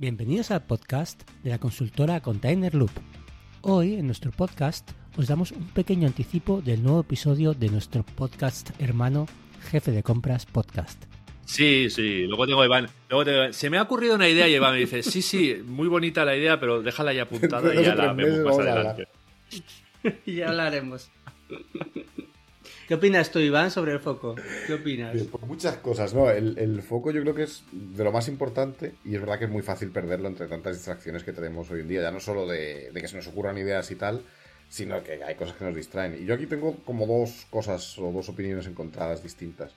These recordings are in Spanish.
Bienvenidos al podcast de la consultora Container Loop. Hoy en nuestro podcast os damos un pequeño anticipo del nuevo episodio de nuestro podcast hermano Jefe de Compras Podcast. Sí, sí, luego tengo Iván. Luego Se me ha ocurrido una idea y Iván me dice, sí, sí, muy bonita la idea, pero déjala ya apuntada y ya la vemos más adelante. ya hablaremos. ¿Qué opinas tú, Iván, sobre el foco? ¿Qué opinas? Por muchas cosas, ¿no? El, foco yo creo que es de lo más importante y es verdad que es muy fácil perderlo entre tantas distracciones que tenemos hoy en día, ya no solo de, que se nos ocurran ideas y tal, sino que hay cosas que nos distraen. Y yo aquí tengo como dos cosas o dos opiniones encontradas distintas.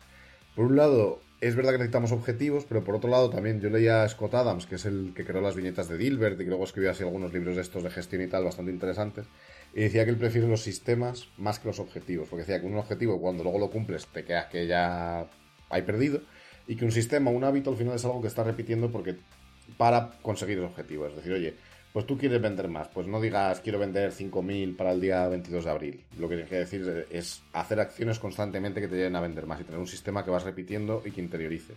Por un lado, es verdad que necesitamos objetivos, pero por otro lado también yo leía a Scott Adams, que es el que creó las viñetas de Dilbert y que luego escribió así algunos libros de estos de gestión y tal bastante interesantes. Y decía que él prefiere los sistemas más que los objetivos, porque decía que un objetivo cuando luego lo cumples te quedas que ya hay perdido, y que un sistema, un hábito al final es algo que estás repitiendo porque para conseguir el objetivo. Es decir, oye, pues tú quieres vender más, pues no digas quiero vender 5.000 para el día 22 de abril. Lo que tienes que decir es hacer acciones constantemente que te lleven a vender más y tener un sistema que vas repitiendo y que interiorice.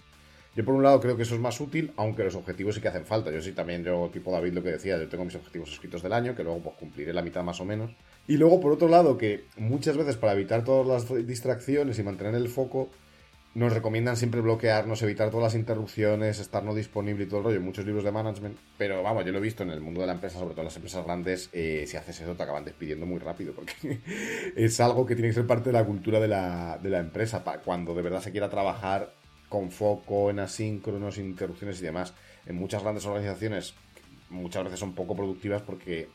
Yo por un lado creo que eso es más útil, aunque los objetivos sí que hacen falta. Yo sí también, yo tipo David lo que decía, yo tengo mis objetivos escritos del año, que luego pues cumpliré la mitad más o menos. Y luego por otro lado que muchas veces para evitar todas las distracciones y mantener el foco, nos recomiendan siempre bloquearnos, evitar todas las interrupciones, estar no disponible y todo el rollo, muchos libros de management, pero vamos, yo lo he visto en el mundo de la empresa, sobre todo en las empresas grandes, eh, si haces eso te acaban despidiendo muy rápido, porque es algo que tiene que ser parte de la cultura de la, de la empresa, cuando de verdad se quiera trabajar con foco en asíncronos, interrupciones y demás. En muchas grandes organizaciones muchas veces son poco productivas porque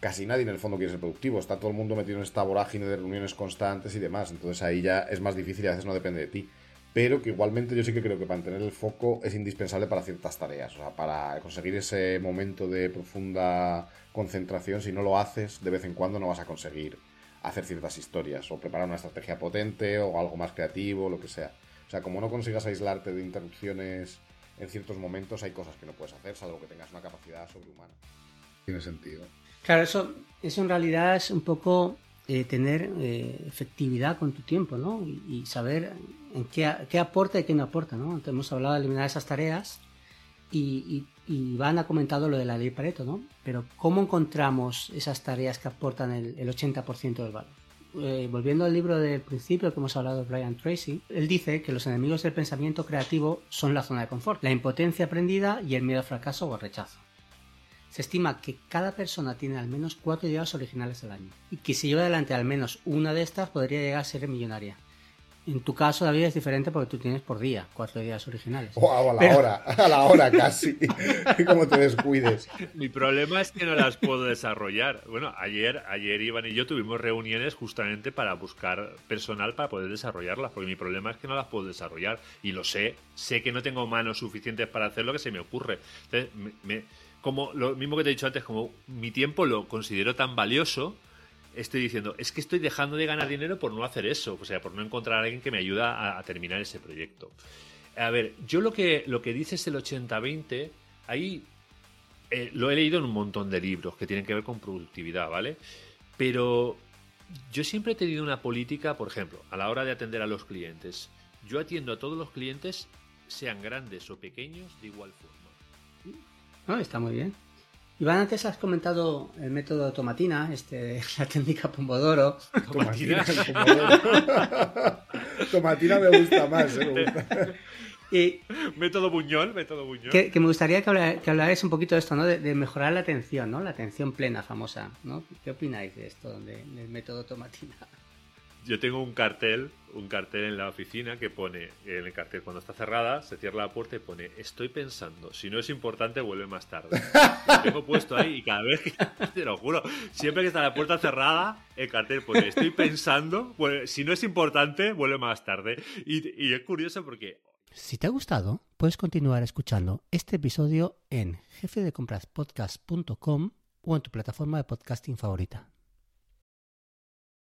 casi nadie en el fondo quiere ser productivo. Está todo el mundo metido en esta vorágine de reuniones constantes y demás. Entonces ahí ya es más difícil y a veces no depende de ti. Pero que igualmente yo sí que creo que mantener el foco es indispensable para ciertas tareas. O sea, para conseguir ese momento de profunda concentración, si no lo haces, de vez en cuando no vas a conseguir hacer ciertas historias. O preparar una estrategia potente o algo más creativo, lo que sea. O sea, como no consigas aislarte de interrupciones en ciertos momentos, hay cosas que no puedes hacer, salvo que tengas una capacidad sobrehumana. Tiene sentido. Claro, eso, eso en realidad es un poco eh, tener eh, efectividad con tu tiempo, ¿no? Y, saber en qué, qué, aporta y qué no aporta, ¿no? Entonces hemos hablado de eliminar esas tareas y, y, Iván ha comentado lo de la ley Pareto, ¿no? Pero ¿cómo encontramos esas tareas que aportan el, el 80% del valor? Eh, volviendo al libro del principio que hemos hablado de Brian Tracy, él dice que los enemigos del pensamiento creativo son la zona de confort, la impotencia aprendida y el miedo al fracaso o al rechazo. Se estima que cada persona tiene al menos cuatro ideas originales al año y que si lleva adelante al menos una de estas podría llegar a ser millonaria. En tu caso, David, es diferente porque tú tienes por día cuatro ideas originales. Wow, a la hora, a la hora casi. ¿Cómo te descuides? Mi problema es que no las puedo desarrollar. Bueno, ayer, ayer Iván y yo tuvimos reuniones justamente para buscar personal para poder desarrollarlas, porque mi problema es que no las puedo desarrollar. Y lo sé, sé que no tengo manos suficientes para hacer lo que se me ocurre. Entonces, como lo mismo que te he dicho antes, como mi tiempo lo considero tan valioso estoy diciendo, es que estoy dejando de ganar dinero por no hacer eso, o sea, por no encontrar a alguien que me ayuda a, terminar ese proyecto. A ver, yo lo que, lo que dices el 80-20, ahí eh, lo he leído en un montón de libros que tienen que ver con productividad, ¿vale? Pero yo siempre he tenido una política, por ejemplo, a la hora de atender a los clientes. Yo atiendo a todos los clientes, sean grandes o pequeños, de igual forma. Ah, está muy bien. Iván, antes has comentado el método Tomatina, este, la técnica Pomodoro. Tomatina. Tomatina me gusta más. Eh, y método Buñol, método Buñol. Que, me gustaría que, hablarais un poquito de esto, ¿no? De, mejorar la atención, ¿no? La atención plena, famosa, ¿no? ¿Qué opináis de esto, del método Tomatina? Yo tengo un cartel, un cartel en la oficina que pone, en el cartel cuando está cerrada, se cierra la puerta y pone, estoy pensando, si no es importante, vuelve más tarde. Lo tengo puesto ahí y cada vez que, te lo juro, siempre que está la puerta cerrada, el cartel pone, estoy pensando, si no es importante, vuelve más tarde. Y, es curioso porque Si te ha gustado, puedes continuar escuchando este episodio en jefedecompraspodcast.com o en tu plataforma de podcasting favorita.